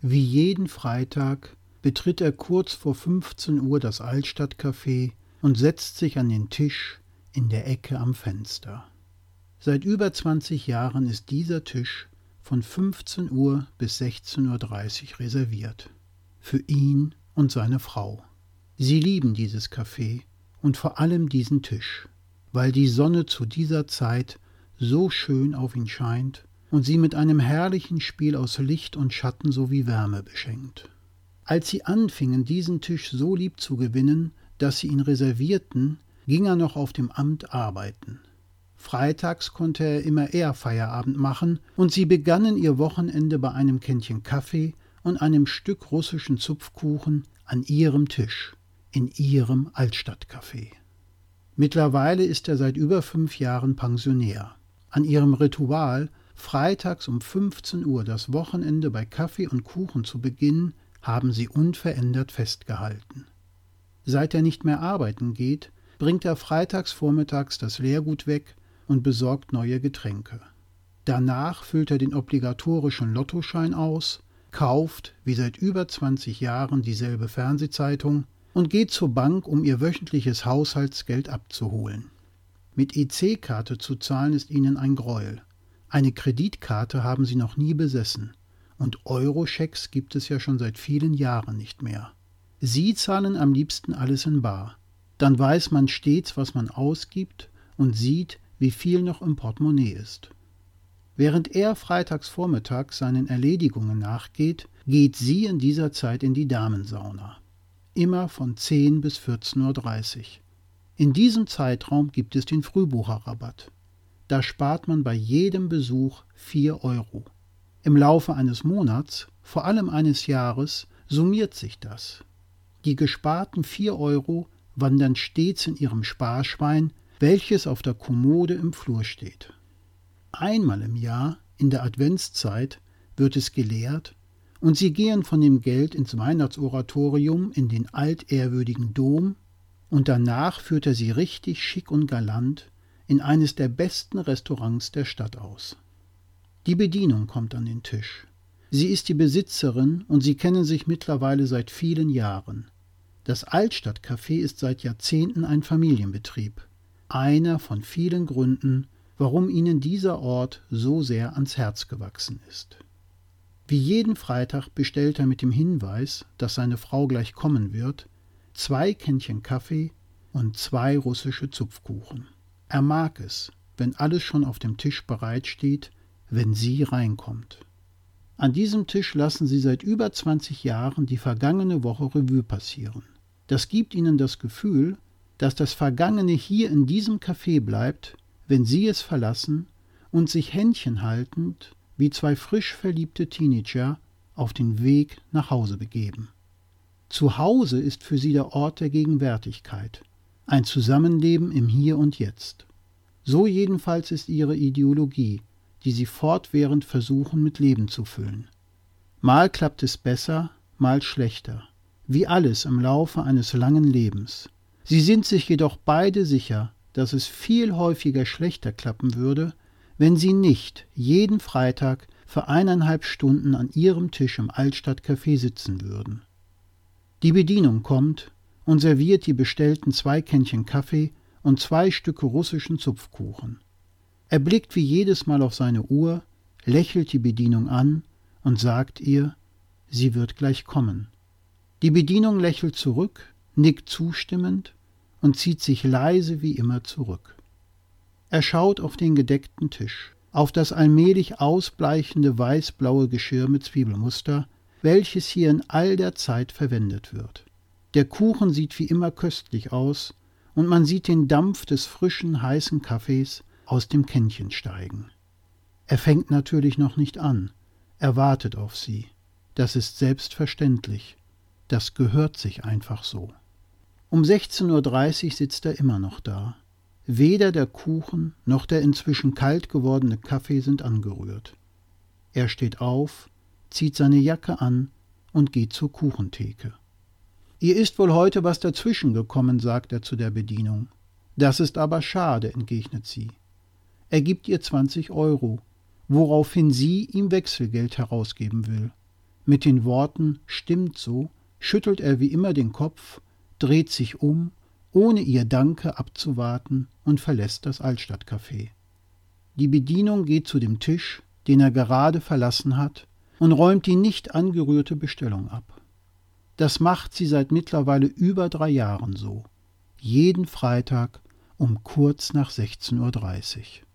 Wie jeden Freitag betritt er kurz vor 15 Uhr das Altstadtcafé und setzt sich an den Tisch in der Ecke am Fenster. Seit über 20 Jahren ist dieser Tisch von 15 Uhr bis 16.30 Uhr reserviert. Für ihn und seine Frau. Sie lieben dieses Café und vor allem diesen Tisch, weil die Sonne zu dieser Zeit so schön auf ihn scheint und sie mit einem herrlichen Spiel aus Licht und Schatten sowie Wärme beschenkt. Als sie anfingen, diesen Tisch so lieb zu gewinnen, dass sie ihn reservierten, ging er noch auf dem Amt arbeiten. Freitags konnte er immer eher Feierabend machen, und sie begannen ihr Wochenende bei einem Kännchen Kaffee und einem Stück russischen Zupfkuchen an ihrem Tisch, in ihrem Altstadtcafé. Mittlerweile ist er seit über fünf Jahren Pensionär. An ihrem Ritual freitags um 15 Uhr das Wochenende bei Kaffee und Kuchen zu beginnen, haben sie unverändert festgehalten. Seit er nicht mehr arbeiten geht, bringt er freitags vormittags das Leergut weg und besorgt neue Getränke. Danach füllt er den obligatorischen Lottoschein aus, kauft, wie seit über 20 Jahren, dieselbe Fernsehzeitung und geht zur Bank, um ihr wöchentliches Haushaltsgeld abzuholen. Mit EC-Karte zu zahlen ist ihnen ein Greuel. Eine Kreditkarte haben sie noch nie besessen. Und Euroschecks gibt es ja schon seit vielen Jahren nicht mehr. Sie zahlen am liebsten alles in Bar. Dann weiß man stets, was man ausgibt und sieht, wie viel noch im Portemonnaie ist. Während er freitags vormittags seinen Erledigungen nachgeht, geht sie in dieser Zeit in die Damensauna. Immer von 10 bis 14.30 Uhr. In diesem Zeitraum gibt es den Frühbucherrabatt. Da spart man bei jedem Besuch 4 Euro. Im Laufe eines Monats, vor allem eines Jahres, summiert sich das. Die gesparten 4 Euro wandern stets in ihrem Sparschwein, welches auf der Kommode im Flur steht. Einmal im Jahr, in der Adventszeit, wird es gelehrt, und sie gehen von dem Geld ins Weihnachtsoratorium in den altehrwürdigen Dom, und danach führt er sie richtig schick und galant in eines der besten Restaurants der Stadt aus. Die Bedienung kommt an den Tisch. Sie ist die Besitzerin und sie kennen sich mittlerweile seit vielen Jahren. Das Altstadtcafé ist seit Jahrzehnten ein Familienbetrieb. Einer von vielen Gründen, warum ihnen dieser Ort so sehr ans Herz gewachsen ist. Wie jeden Freitag bestellt er mit dem Hinweis, dass seine Frau gleich kommen wird, zwei Kännchen Kaffee und zwei russische Zupfkuchen. Er mag es, wenn alles schon auf dem Tisch bereitsteht, wenn sie reinkommt. An diesem Tisch lassen sie seit über 20 Jahren die vergangene Woche Revue passieren. Das gibt ihnen das Gefühl, dass das Vergangene hier in diesem Café bleibt, wenn sie es verlassen und sich Händchen haltend wie zwei frisch verliebte Teenager auf den Weg nach Hause begeben. Zu Hause ist für sie der Ort der Gegenwärtigkeit, ein Zusammenleben im Hier und Jetzt. So jedenfalls ist ihre Ideologie, die sie fortwährend versuchen mit Leben zu füllen. Mal klappt es besser, mal schlechter, wie alles im Laufe eines langen Lebens. Sie sind sich jedoch beide sicher, dass es viel häufiger schlechter klappen würde, wenn sie nicht jeden Freitag für eineinhalb Stunden an ihrem Tisch im Altstadtcafé sitzen würden. Die Bedienung kommt, und serviert die bestellten zwei Kännchen Kaffee und zwei Stücke russischen Zupfkuchen. Er blickt wie jedes Mal auf seine Uhr, lächelt die Bedienung an und sagt ihr, sie wird gleich kommen. Die Bedienung lächelt zurück, nickt zustimmend und zieht sich leise wie immer zurück. Er schaut auf den gedeckten Tisch, auf das allmählich ausbleichende weißblaue Geschirr mit Zwiebelmuster, welches hier in all der Zeit verwendet wird. Der Kuchen sieht wie immer köstlich aus, und man sieht den Dampf des frischen, heißen Kaffees aus dem Kännchen steigen. Er fängt natürlich noch nicht an, er wartet auf sie. Das ist selbstverständlich. Das gehört sich einfach so. Um 16.30 Uhr sitzt er immer noch da. Weder der Kuchen noch der inzwischen kalt gewordene Kaffee sind angerührt. Er steht auf, zieht seine Jacke an und geht zur Kuchentheke. Ihr ist wohl heute was dazwischen gekommen, sagt er zu der Bedienung. Das ist aber schade, entgegnet sie. Er gibt ihr zwanzig Euro, woraufhin sie ihm Wechselgeld herausgeben will. Mit den Worten Stimmt so schüttelt er wie immer den Kopf, dreht sich um, ohne ihr Danke abzuwarten und verlässt das Altstadtcafé. Die Bedienung geht zu dem Tisch, den er gerade verlassen hat, und räumt die nicht angerührte Bestellung ab. Das macht sie seit mittlerweile über drei Jahren so. Jeden Freitag um kurz nach 16.30 Uhr.